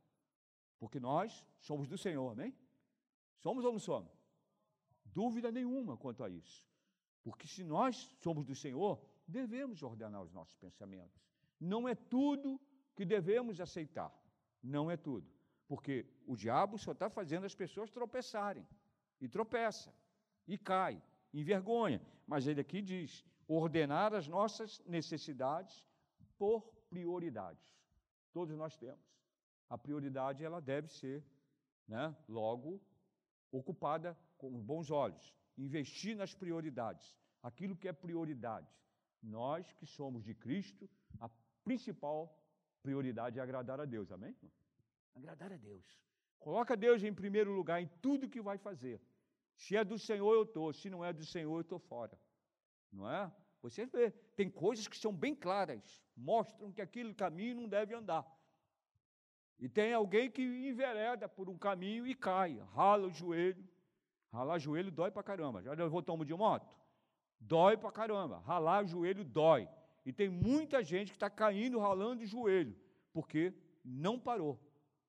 Porque nós somos do Senhor, amém? Somos ou não somos? Dúvida nenhuma quanto a isso. Porque se nós somos do Senhor, devemos ordenar os nossos pensamentos. Não é tudo que devemos aceitar. Não é tudo. Porque o diabo só está fazendo as pessoas tropeçarem. E tropeça. E cai. Envergonha. Mas ele aqui diz: ordenar as nossas necessidades por prioridades. Todos nós temos. A prioridade ela deve ser, né, logo ocupada com bons olhos investir nas prioridades, aquilo que é prioridade. Nós que somos de Cristo, a principal prioridade é agradar a Deus, amém? Agradar a Deus. Coloca Deus em primeiro lugar em tudo que vai fazer. Se é do Senhor, eu estou. Se não é do Senhor, eu estou fora. Não é? Você vê, tem coisas que são bem claras, mostram que aquele caminho não deve andar. E tem alguém que envereda por um caminho e cai, rala o joelho, Ralar joelho dói pra caramba. Já levou tomo de moto? Dói pra caramba. Ralar joelho dói. E tem muita gente que está caindo, ralando o joelho, porque não parou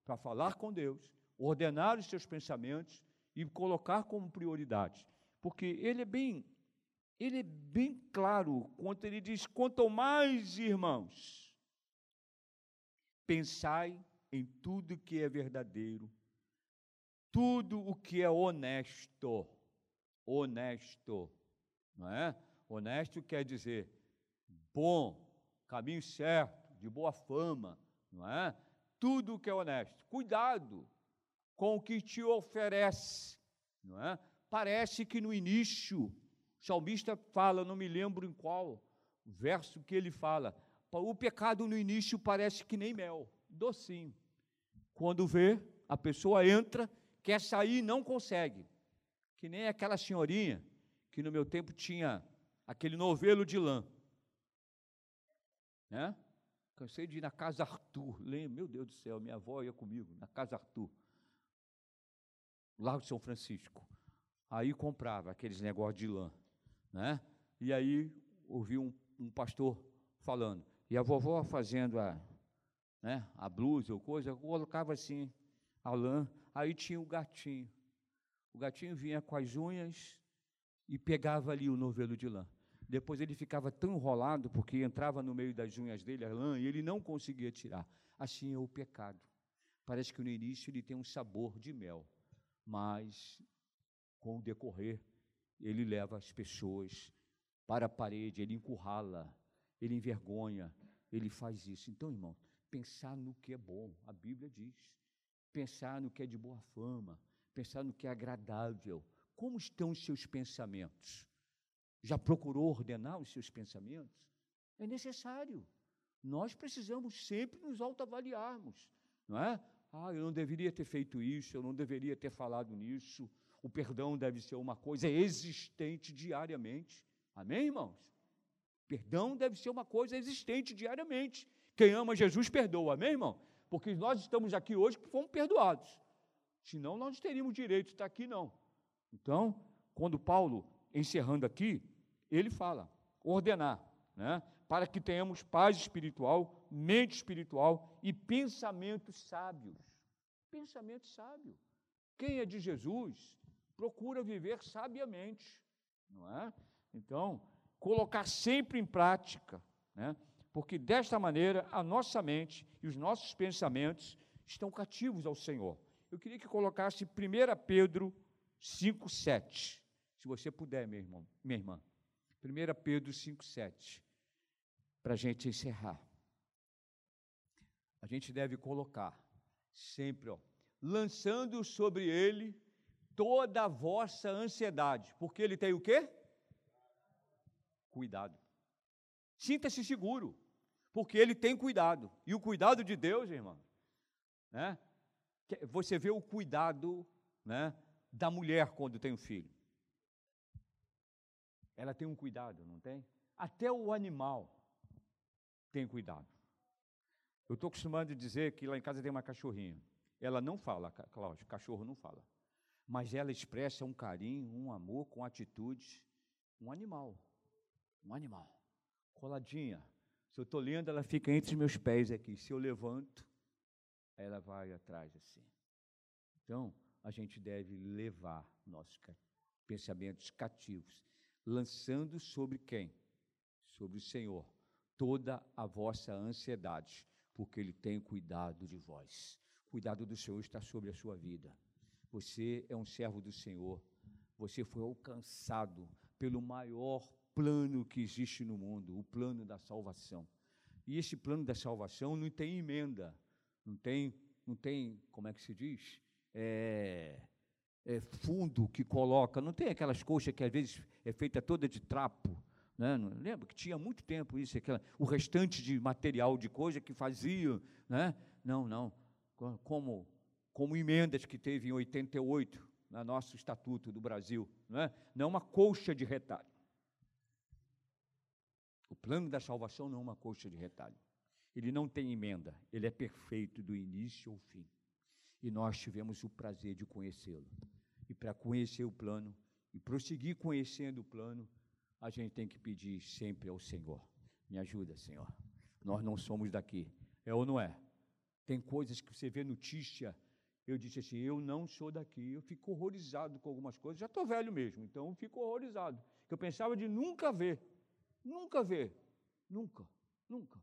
para falar com Deus, ordenar os seus pensamentos e colocar como prioridade. Porque ele é bem, ele é bem claro quando ele diz: quanto mais, irmãos, pensai em tudo que é verdadeiro, tudo o que é honesto. Honesto, não é? Honesto quer dizer bom, caminho certo, de boa fama, não é? Tudo o que é honesto. Cuidado com o que te oferece, não é? Parece que no início, o salmista fala, não me lembro em qual verso que ele fala, o pecado no início parece que nem mel, docinho. Quando vê, a pessoa entra quer sair e não consegue. Que nem aquela senhorinha que no meu tempo tinha aquele novelo de lã. Né? Cansei de ir na casa Arthur. Lembra? Meu Deus do céu, minha avó ia comigo, na casa Arthur. Largo de São Francisco. Aí comprava aqueles negócios de lã. Né? E aí ouvi um, um pastor falando. E a vovó fazendo a, né, a blusa ou coisa, colocava assim a lã, aí tinha o gatinho. O gatinho vinha com as unhas e pegava ali o novelo de lã. Depois ele ficava tão enrolado, porque entrava no meio das unhas dele a lã, e ele não conseguia tirar. Assim é o pecado. Parece que no início ele tem um sabor de mel, mas com o decorrer, ele leva as pessoas para a parede, ele encurrala, ele envergonha, ele faz isso. Então, irmão, pensar no que é bom, a Bíblia diz. Pensar no que é de boa fama, pensar no que é agradável. Como estão os seus pensamentos? Já procurou ordenar os seus pensamentos? É necessário. Nós precisamos sempre nos autoavaliarmos, não é? Ah, eu não deveria ter feito isso, eu não deveria ter falado nisso. O perdão deve ser uma coisa existente diariamente. Amém, irmãos? Perdão deve ser uma coisa existente diariamente. Quem ama Jesus perdoa, amém, irmão? Porque nós estamos aqui hoje porque fomos perdoados. Senão, nós não teríamos direito de estar aqui, não. Então, quando Paulo, encerrando aqui, ele fala: ordenar, né? para que tenhamos paz espiritual, mente espiritual e pensamentos sábios. Pensamento sábio. Quem é de Jesus procura viver sabiamente, não é? Então, colocar sempre em prática, né? Porque desta maneira a nossa mente e os nossos pensamentos estão cativos ao Senhor. Eu queria que colocasse 1 Pedro 5, 7. Se você puder, meu irmão, minha irmã. 1 Pedro 5, 7. Para a gente encerrar. A gente deve colocar sempre, ó, lançando sobre ele toda a vossa ansiedade, porque ele tem o quê? Cuidado. Sinta-se seguro, porque ele tem cuidado. E o cuidado de Deus, irmão, né? Você vê o cuidado, né, da mulher quando tem um filho. Ela tem um cuidado, não tem? Até o animal tem cuidado. Eu estou acostumado a dizer que lá em casa tem uma cachorrinha. Ela não fala, Cláudio, cachorro não fala. Mas ela expressa um carinho, um amor com atitudes. Um animal. Um animal. Coladinha. Se eu estou lendo, ela fica entre os meus pés aqui. Se eu levanto, ela vai atrás assim. Então, a gente deve levar nossos pensamentos cativos, lançando sobre quem? Sobre o Senhor toda a vossa ansiedade, porque Ele tem cuidado de vós. Cuidado do Senhor está sobre a sua vida. Você é um servo do Senhor. Você foi alcançado pelo maior plano que existe no mundo, o plano da salvação. E esse plano da salvação não tem emenda, não tem, não tem, como é que se diz? É, é fundo que coloca, não tem aquelas coxas que às vezes é feita toda de trapo. Né? Lembra que tinha muito tempo isso, aquela, o restante de material de coisa que fazia. Né? Não, não. Como, como emendas que teve em 88, no nosso Estatuto do Brasil. Não é, não uma colcha de retalho. O plano da salvação não é uma coxa de retalho. Ele não tem emenda, ele é perfeito do início ao fim. E nós tivemos o prazer de conhecê-lo. E para conhecer o plano e prosseguir conhecendo o plano, a gente tem que pedir sempre ao Senhor: me ajuda, Senhor. Nós não somos daqui. É ou não é? Tem coisas que você vê notícia. Eu disse assim: eu não sou daqui. Eu fico horrorizado com algumas coisas. Já estou velho mesmo, então eu fico horrorizado. Eu pensava de nunca ver. Nunca vê. Nunca. Nunca.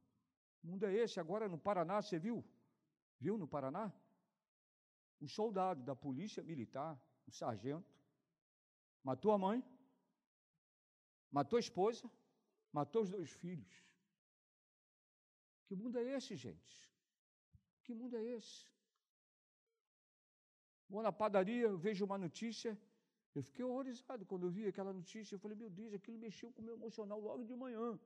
O mundo é esse. Agora no Paraná, você viu? Viu no Paraná? Um soldado da polícia militar, um sargento, matou a mãe, matou a esposa, matou os dois filhos. Que mundo é esse, gente? Que mundo é esse? Vou na padaria, vejo uma notícia, eu fiquei horrorizado quando eu vi aquela notícia. Eu falei, meu Deus, aquilo mexeu com o meu emocional logo de manhã.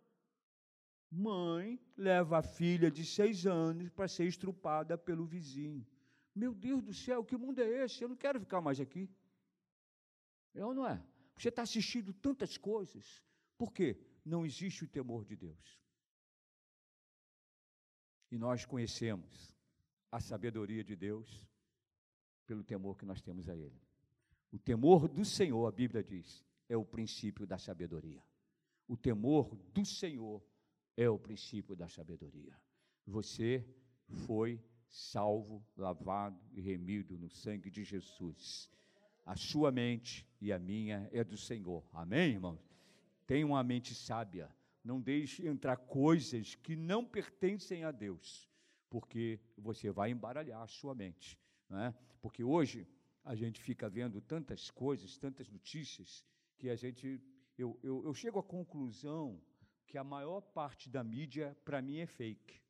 Mãe leva a filha de seis anos para ser estrupada pelo vizinho. Meu Deus do céu, que mundo é esse? Eu não quero ficar mais aqui. É ou não é? Você está assistindo tantas coisas. Por quê? Não existe o temor de Deus. E nós conhecemos a sabedoria de Deus pelo temor que nós temos a Ele. O temor do Senhor, a Bíblia diz, é o princípio da sabedoria. O temor do Senhor é o princípio da sabedoria. Você foi salvo, lavado e remido no sangue de Jesus. A sua mente e a minha é do Senhor. Amém, irmãos? Tenha uma mente sábia. Não deixe entrar coisas que não pertencem a Deus, porque você vai embaralhar a sua mente. Não é? Porque hoje a gente fica vendo tantas coisas, tantas notícias, que a gente. Eu, eu, eu chego à conclusão que a maior parte da mídia, para mim, é fake.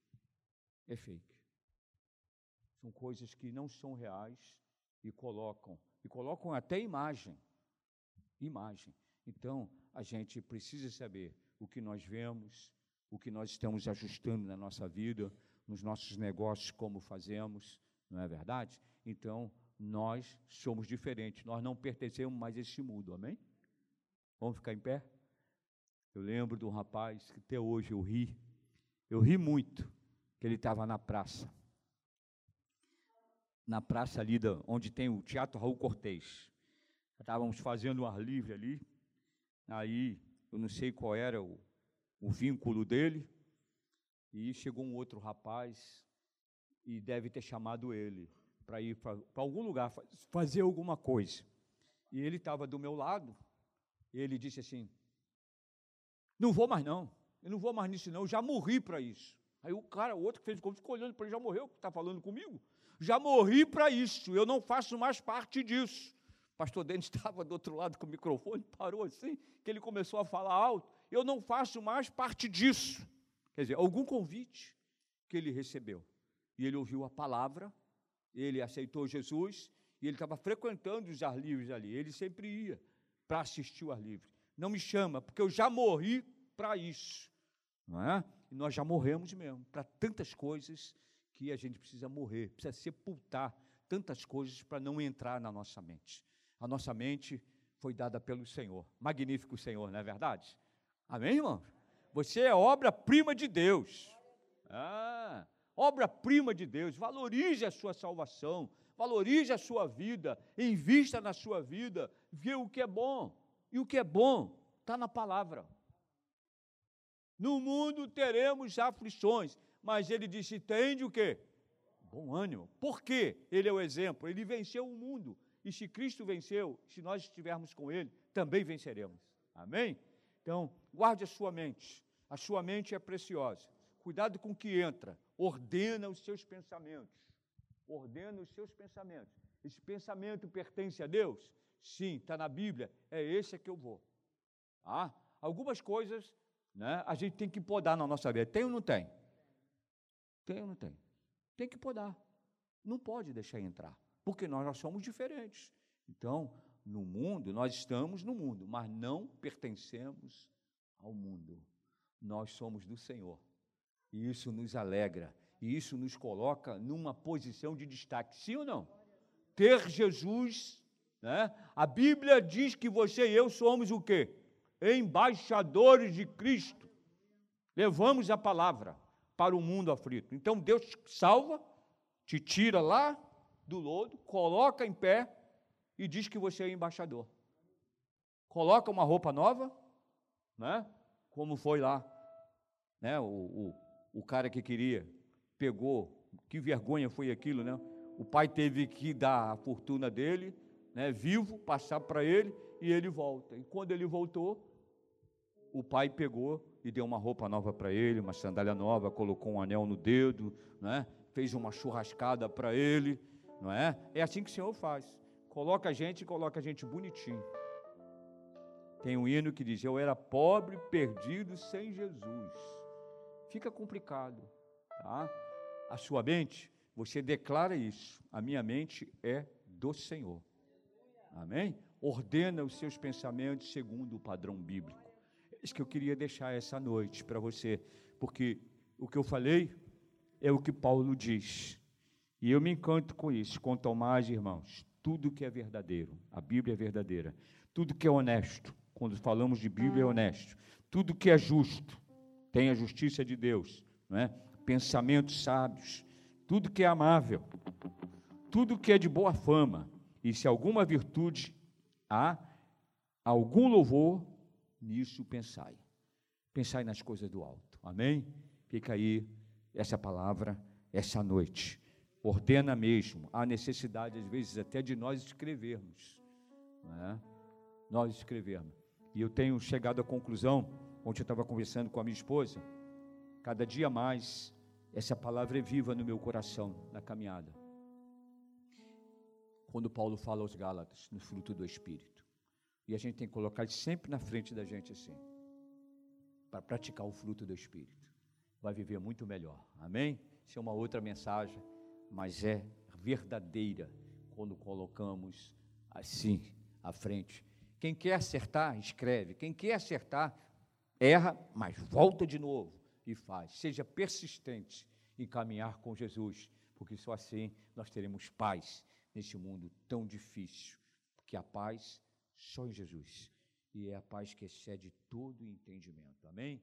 É fake. São coisas que não são reais e colocam, e colocam até imagem. Imagem. Então, a gente precisa saber o que nós vemos, o que nós estamos ajustando na nossa vida, nos nossos negócios, como fazemos, não é verdade? Então, nós somos diferentes, nós não pertencemos mais a esse mundo, amém? Vamos ficar em pé? Eu lembro de um rapaz que até hoje eu ri, eu ri muito, que ele estava na praça, na praça ali da, onde tem o Teatro Raul Cortez. Estávamos fazendo um ar livre ali, aí eu não sei qual era o, o vínculo dele, e chegou um outro rapaz e deve ter chamado ele para ir para algum lugar fazer alguma coisa. E ele estava do meu lado, e ele disse assim: Não vou mais não, eu não vou mais nisso não, eu já morri para isso. Aí o cara, o outro que fez o convite, ficou olhando para ele, já morreu, está falando comigo? Já morri para isso, eu não faço mais parte disso. Pastor Denis estava do outro lado com o microfone, parou assim, que ele começou a falar alto. Eu não faço mais parte disso. Quer dizer, algum convite que ele recebeu. E ele ouviu a palavra, ele aceitou Jesus, e ele estava frequentando os ar livres ali. Ele sempre ia para assistir o ar livre. Não me chama, porque eu já morri para isso. Não é? E nós já morremos mesmo, para tantas coisas que a gente precisa morrer, precisa sepultar tantas coisas para não entrar na nossa mente. A nossa mente foi dada pelo Senhor. Magnífico Senhor, não é verdade? Amém, irmão? Você é obra-prima de Deus. Ah, obra-prima de Deus. Valorize a sua salvação, valorize a sua vida, invista na sua vida, vê o que é bom. E o que é bom está na palavra. No mundo teremos aflições, mas ele disse: tende o quê? Bom ânimo. Por quê? Ele é o exemplo, ele venceu o mundo. E se Cristo venceu, se nós estivermos com Ele, também venceremos. Amém? Então, guarde a sua mente. A sua mente é preciosa. Cuidado com o que entra. Ordena os seus pensamentos. Ordena os seus pensamentos. Esse pensamento pertence a Deus? Sim, está na Bíblia. É esse que eu vou. Ah, algumas coisas né, a gente tem que podar na nossa vida. Tem ou não tem? Tem ou não tem? Tem que podar. Não pode deixar entrar porque nós, nós somos diferentes. Então, no mundo, nós estamos no mundo, mas não pertencemos ao mundo. Nós somos do Senhor. E isso nos alegra, e isso nos coloca numa posição de destaque, sim ou não? Ter Jesus, né? A Bíblia diz que você e eu somos o quê? Embaixadores de Cristo. Levamos a palavra para o mundo aflito. Então Deus te salva, te tira lá do lodo, coloca em pé e diz que você é embaixador. Coloca uma roupa nova, né? Como foi lá, né? O, o, o cara que queria pegou, que vergonha foi aquilo, né? O pai teve que dar a fortuna dele, né? Vivo, passar para ele e ele volta. E quando ele voltou, o pai pegou e deu uma roupa nova para ele, uma sandália nova, colocou um anel no dedo, né? Fez uma churrascada para ele não é? É assim que o Senhor faz. Coloca a gente e coloca a gente bonitinho. Tem um hino que diz: Eu era pobre, perdido, sem Jesus. Fica complicado, tá? A sua mente, você declara isso. A minha mente é do Senhor. Amém? Ordena os seus pensamentos segundo o padrão bíblico. É isso que eu queria deixar essa noite para você, porque o que eu falei é o que Paulo diz. E eu me encanto com isso. Quanto ao mais, irmãos, tudo que é verdadeiro, a Bíblia é verdadeira. Tudo que é honesto, quando falamos de Bíblia é honesto. Tudo que é justo, tem a justiça de Deus, não é? pensamentos sábios, tudo que é amável, tudo que é de boa fama, e se alguma virtude há, algum louvor, nisso pensai. Pensai nas coisas do alto. Amém? Fica aí essa palavra essa noite. Ordena mesmo. Há necessidade, às vezes, até de nós escrevermos. Né? Nós escrevermos. E eu tenho chegado à conclusão, ontem eu estava conversando com a minha esposa, cada dia mais essa palavra é viva no meu coração, na caminhada. Quando Paulo fala aos Gálatas, no fruto do Espírito. E a gente tem que colocar sempre na frente da gente assim, para praticar o fruto do Espírito. Vai viver muito melhor. Amém? Isso é uma outra mensagem, mas é verdadeira quando colocamos assim à frente. Quem quer acertar, escreve. Quem quer acertar, erra, mas volta de novo e faz. Seja persistente em caminhar com Jesus, porque só assim nós teremos paz neste mundo tão difícil. Porque a paz só em Jesus. E é a paz que excede todo entendimento. Amém?